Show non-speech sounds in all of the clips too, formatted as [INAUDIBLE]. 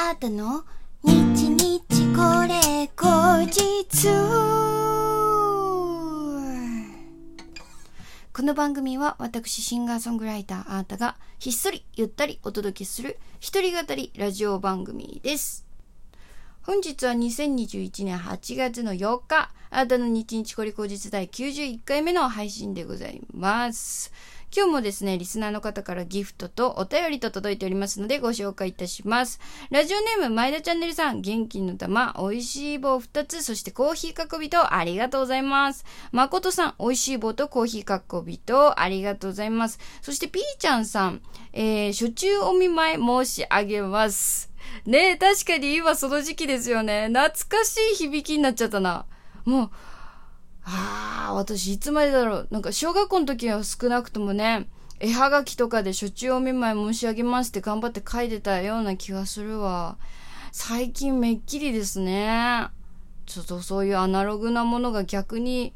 あたの日日これ後日この番組は私シンガーソングライターあーたがひっそりゆったりお届けする一人語りラジオ番組です。本日は2021年8月の8日、あなたの日日これ後日第91回目の配信でございます。今日もですね、リスナーの方からギフトとお便りと届いておりますのでご紹介いたします。ラジオネーム前田チャンネルさん、元気の玉、美味しい棒2つ、そしてコーヒーかっこびとありがとうございます。誠さん、美味しい棒とコーヒーかっこびとありがとうございます。そしてピーちゃんさん、えー、初中お見舞い申し上げます。ねえ、確かに今その時期ですよね。懐かしい響きになっちゃったな。もう、ああ、私いつまでだろう。なんか小学校の時は少なくともね、絵はがきとかで初中お見舞い申し上げますって頑張って書いてたような気がするわ。最近めっきりですね。ちょっとそういうアナログなものが逆に、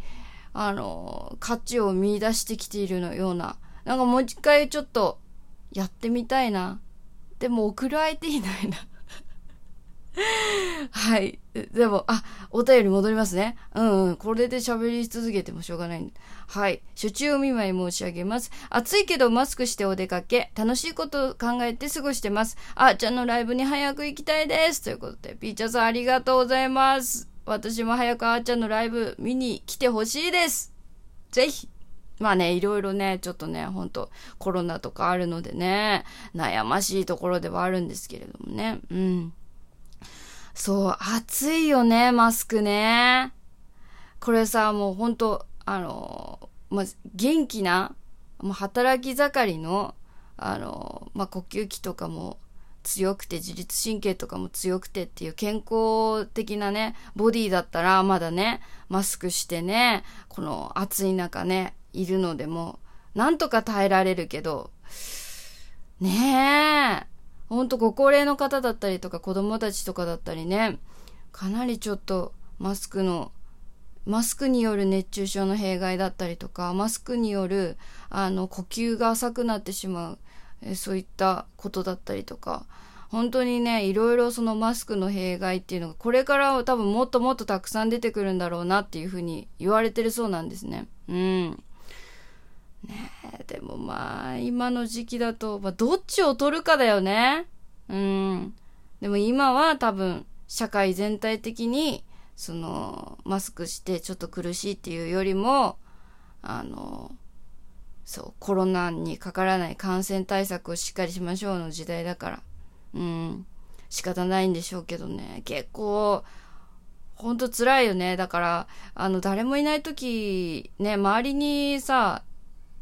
あの、価値を見出してきているのような。なんかもう一回ちょっとやってみたいな。でも送る相手いないな。[LAUGHS] はい。でも、あ、お便り戻りますね。うんうん。これで喋り続けてもしょうがない。はい。初中お見舞い申し上げます。暑いけどマスクしてお出かけ。楽しいこと考えて過ごしてます。あーちゃんのライブに早く行きたいです。ということで、ピーチャーさんありがとうございます。私も早くあーちゃんのライブ見に来てほしいです。ぜひ。まあね、いろいろね、ちょっとね、ほんとコロナとかあるのでね、悩ましいところではあるんですけれどもね。うん。そう、暑いよね、マスクね。これさ、もうほんと、あの、まあ、元気な、もう働き盛りの、あの、まあ、呼吸器とかも強くて、自律神経とかも強くてっていう健康的なね、ボディだったら、まだね、マスクしてね、この暑い中ね、いるのでも、なんとか耐えられるけど、ねえ、ほんとご高齢の方だったりとか子供たちとかだったりね、かなりちょっとマスクの、マスクによる熱中症の弊害だったりとか、マスクによる、あの、呼吸が浅くなってしまう、えそういったことだったりとか、本当にね、いろいろそのマスクの弊害っていうのが、これからは多分もっともっとたくさん出てくるんだろうなっていうふうに言われてるそうなんですね。うん。ねえ、でもまあ、今の時期だと、まあ、どっちを取るかだよね。うん。でも今は多分、社会全体的に、その、マスクしてちょっと苦しいっていうよりも、あの、そう、コロナにかからない感染対策をしっかりしましょうの時代だから。うん。仕方ないんでしょうけどね。結構、ほんと辛いよね。だから、あの、誰もいない時、ね、周りにさ、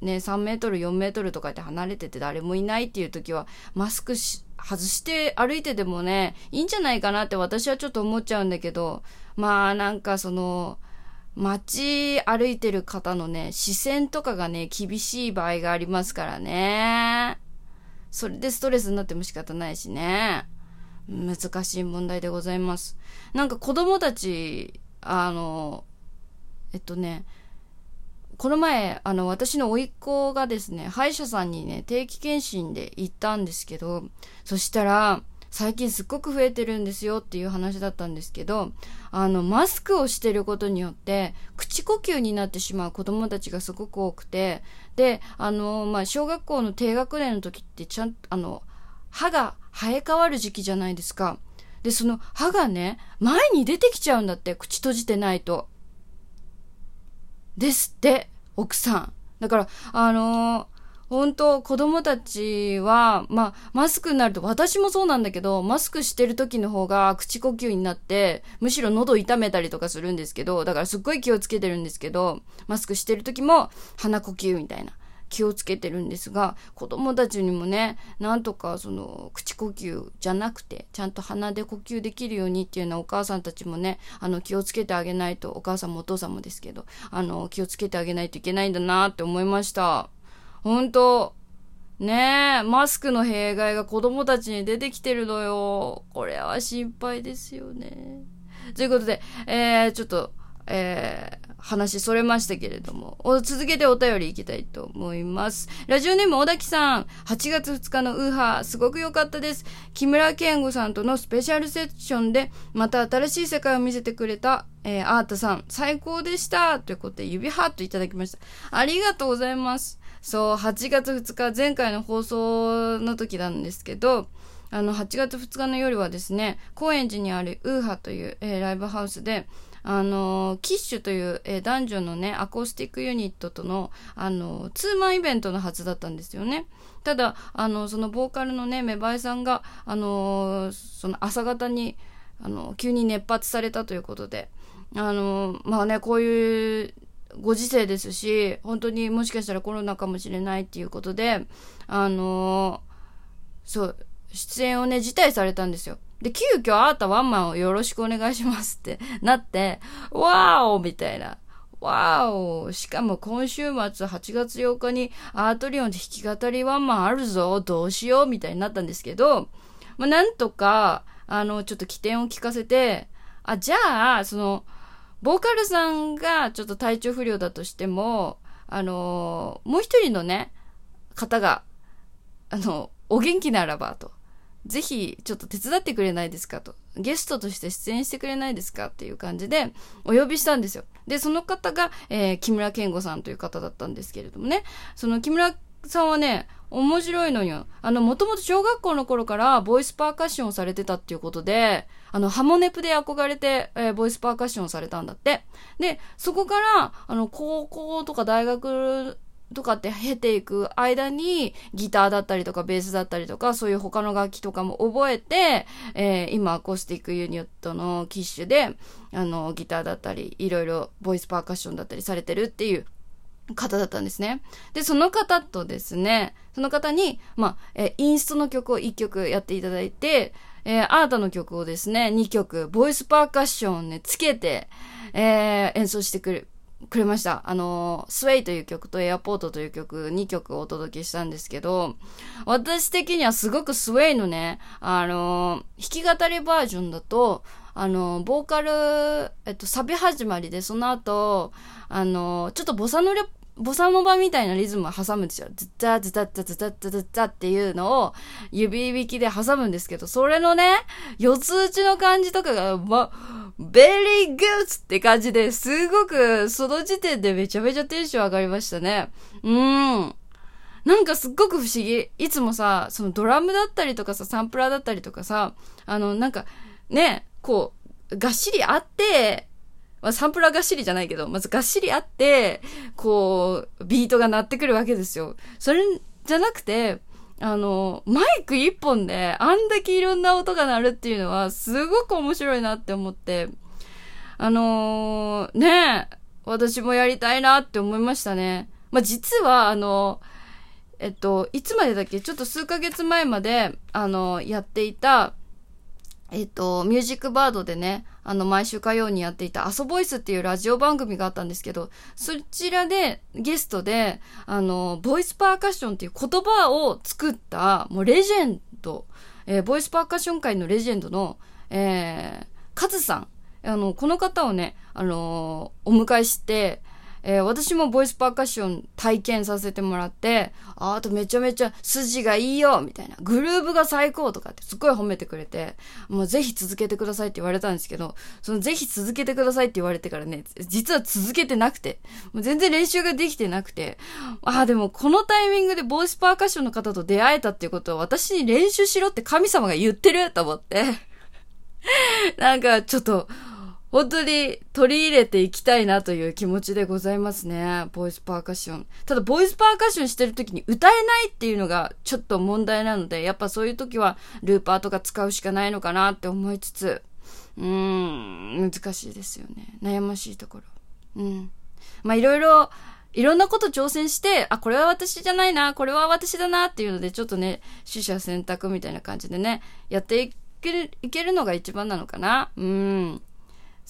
ね、3メートル、4メートルとかって離れてて誰もいないっていう時は、マスクし、外して歩いててもね、いいんじゃないかなって私はちょっと思っちゃうんだけど、まあなんかその、街歩いてる方のね、視線とかがね、厳しい場合がありますからね。それでストレスになっても仕方ないしね。難しい問題でございます。なんか子供たち、あの、えっとね、この前、あの、私の甥っ子がですね、歯医者さんにね、定期検診で行ったんですけど、そしたら、最近すっごく増えてるんですよっていう話だったんですけど、あの、マスクをしてることによって、口呼吸になってしまう子供たちがすごく多くて、で、あの、まあ、小学校の低学年の時ってちゃんと、あの、歯が生え変わる時期じゃないですか。で、その歯がね、前に出てきちゃうんだって、口閉じてないと。ですって、奥さん。だから、あのー本当子供たちは、まあ、マスクになると、私もそうなんだけど、マスクしてる時の方が口呼吸になって、むしろ喉痛めたりとかするんですけど、だからすっごい気をつけてるんですけど、マスクしてる時も鼻呼吸みたいな。気をつけてるんですが、子供たちにもね、なんとかその、口呼吸じゃなくて、ちゃんと鼻で呼吸できるようにっていうのはお母さんたちもね、あの、気をつけてあげないと、お母さんもお父さんもですけど、あの、気をつけてあげないといけないんだなって思いました。本当ねえ、マスクの弊害が子供たちに出てきてるのよ。これは心配ですよね。ということで、えー、ちょっと、えー、話それましたけれども、続けてお便りいきたいと思います。ラジオネーム小滝さん、8月2日のウーハー、すごく良かったです。木村健吾さんとのスペシャルセッションで、また新しい世界を見せてくれた、えー、アータさん、最高でしたということで、指ハートいただきました。ありがとうございます。そう、8月2日、前回の放送の時なんですけど、あの、8月2日の夜はですね、高円寺にあるウーハーという、えー、ライブハウスで、あの、キッシュという、えー、男女のね、アコースティックユニットとの、あの、ツーマンイベントのはずだったんですよね。ただ、あの、そのボーカルのね、芽生えさんが、あの、その朝方に、あの、急に熱発されたということで、あの、まあね、こういうご時世ですし、本当にもしかしたらコロナかもしれないっていうことで、あの、そう、出演をね、辞退されたんですよ。で、急遽あーたワンマンをよろしくお願いしますって [LAUGHS] なって、わーおみたいな。わーおしかも今週末8月8日にアートリオンで弾き語りワンマンあるぞどうしようみたいになったんですけど、まあ、なんとか、あの、ちょっと起点を聞かせて、あ、じゃあ、その、ボーカルさんがちょっと体調不良だとしても、あのもう一人のね、方が、あの、お元気ならばと。ぜひちょっと手伝ってくれないですかと。ゲストとして出演してくれないですかっていう感じでお呼びしたんですよ。で、その方が、えー、木村健吾さんという方だったんですけれどもね。その木村さんはね、面白いのよ。あの、もともと小学校の頃からボイスパーカッションをされてたっていうことで、あの、ハモネプで憧れて、えー、ボイスパーカッションをされたんだって。で、そこから、あの、高校とか大学とかって経ていく間にギターだったりとかベースだったりとかそういう他の楽器とかも覚えて、えー、今アコースティックユニットの機種であのギターだったりいろいろボイスパーカッションだったりされてるっていう方だったんですね。で、その方とですね、その方に、まあ、えインストの曲を1曲やっていただいて、えー、アートの曲をですね、2曲、ボイスパーカッションね、つけて、えー、演奏してくる、くれました。あの、スウェイという曲とエアポートという曲、2曲をお届けしたんですけど、私的にはすごくスウェイのね、あの、弾き語りバージョンだと、あの、ボーカル、えっと、サビ始まりで、その後、あの、ちょっとボサノレボサノバみたいなリズムを挟むんですよ。ズッザーズタッザズタッザズッザっていうのを指引きで挟むんですけど、それのね、四つ打ちの感じとかが、ま、ベリーグッズって感じですごくその時点でめちゃめちゃテンション上がりましたね。うん。なんかすっごく不思議。いつもさ、そのドラムだったりとかさ、サンプラーだったりとかさ、あの、なんか、ね、こう、がっしりあって、まあ、サンプラーがっしりじゃないけど、まずがっしりあって、こう、ビートが鳴ってくるわけですよ。それじゃなくて、あの、マイク一本であんだけいろんな音が鳴るっていうのはすごく面白いなって思って、あのー、ね私もやりたいなって思いましたね。まあ、実は、あの、えっと、いつまでだっけ？ちょっと数ヶ月前まで、あの、やっていた、えっと、ミュージックバードでね、あの、毎週火曜にやっていた、アソボイスっていうラジオ番組があったんですけど、そちらで、ゲストで、あの、ボイスパーカッションっていう言葉を作った、もうレジェンド、えー、ボイスパーカッション界のレジェンドの、えー、カズさん。あの、この方をね、あのー、お迎えして、えー、私もボイスパーカッション体験させてもらって、ああとめちゃめちゃ筋がいいよみたいな。グルーブが最高とかってすっごい褒めてくれて、もうぜひ続けてくださいって言われたんですけど、そのぜひ続けてくださいって言われてからね、実は続けてなくて、もう全然練習ができてなくて、ああでもこのタイミングでボイスパーカッションの方と出会えたっていうことは私に練習しろって神様が言ってると思って。[LAUGHS] なんかちょっと、本当に取り入れていきたいなという気持ちでございますね。ボイスパーカッション。ただ、ボイスパーカッションしてる時に歌えないっていうのがちょっと問題なので、やっぱそういう時はルーパーとか使うしかないのかなって思いつつ、うーん、難しいですよね。悩ましいところ。うん。まあ、いろいろ、いろんなこと挑戦して、あ、これは私じゃないな、これは私だなっていうので、ちょっとね、取捨選択みたいな感じでね、やっていける、いけるのが一番なのかな。うん。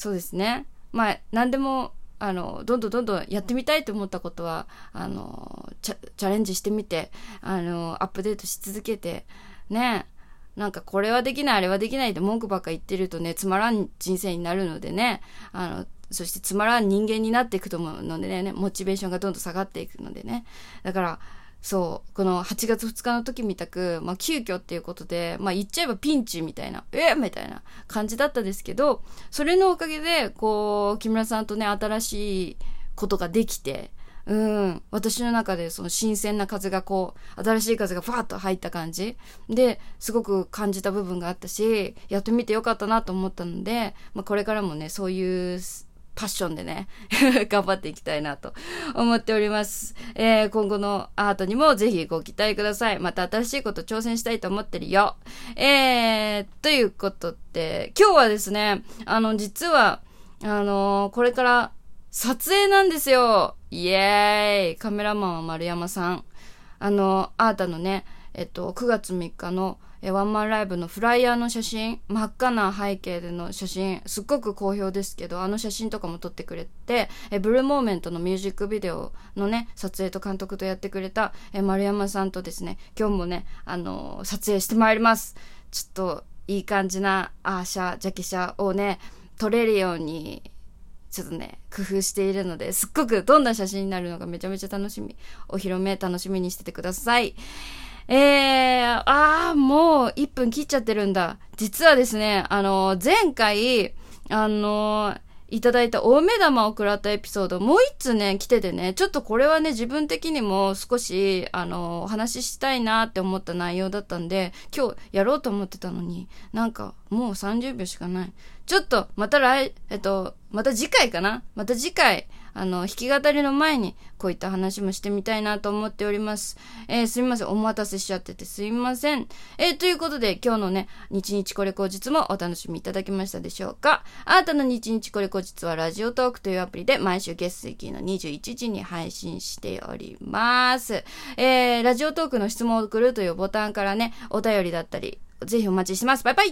そうですね。まあ、何でも、あの、どんどんどんどんやってみたいと思ったことは、あの、チャレンジしてみて、あの、アップデートし続けて、ね、なんかこれはできない、あれはできないって文句ばっか言ってるとね、つまらん人生になるのでね、あの、そしてつまらん人間になっていくと思うのでね、モチベーションがどんどん下がっていくのでね。だから、そう、この8月2日の時みたく、まあ、急遽っていうことで、まあ、言っちゃえばピンチみたいな、えみたいな感じだったですけど、それのおかげで、こう、木村さんとね、新しいことができて、うん、私の中でその新鮮な風がこう、新しい風がファーッと入った感じ。で、すごく感じた部分があったし、やってみてよかったなと思ったので、まあ、これからもね、そういうパッションでね、[LAUGHS] 頑張っていきたいなと思っております。えー、今後のアートにもぜひご期待ください。また新しいこと挑戦したいと思ってるよ。えー、ということで、今日はですね、あの、実は、あのー、これから撮影なんですよ。イエーイカメラマンは丸山さん。あの、アータのね、えっと、9月3日のえワンマンライブのフライヤーの写真、真っ赤な背景での写真、すっごく好評ですけど、あの写真とかも撮ってくれて、えブルーモーメントのミュージックビデオのね、撮影と監督とやってくれた、え丸山さんとですね、今日もね、あのー、撮影してまいります。ちょっと、いい感じなアーシャ、ジャケシャをね、撮れるように、ちょっとね、工夫しているので、すっごくどんな写真になるのかめちゃめちゃ楽しみ。お披露目楽しみにしててください。えー、あー、もう1分切っちゃってるんだ。実はですね、あの、前回、あの、いただいた大目玉を食らったエピソード、もう一通ね、来ててね、ちょっとこれはね、自分的にも少し、あの、お話ししたいなって思った内容だったんで、今日やろうと思ってたのに、なんか、もう30秒しかない。ちょっと、また来、えっと、また次回かな？また次回、あの、弾き語りの前に、こういった話もしてみたいなと思っております。えー、すみません。お待たせしちゃっててすみません。えー、ということで、今日のね、日日これ口実もお楽しみいただけましたでしょうかあなたの日日これ口実は、ラジオトークというアプリで、毎週月水金の21時に配信しております。えー、ラジオトークの質問を送るというボタンからね、お便りだったり、ぜひお待ちしてます。バイバイ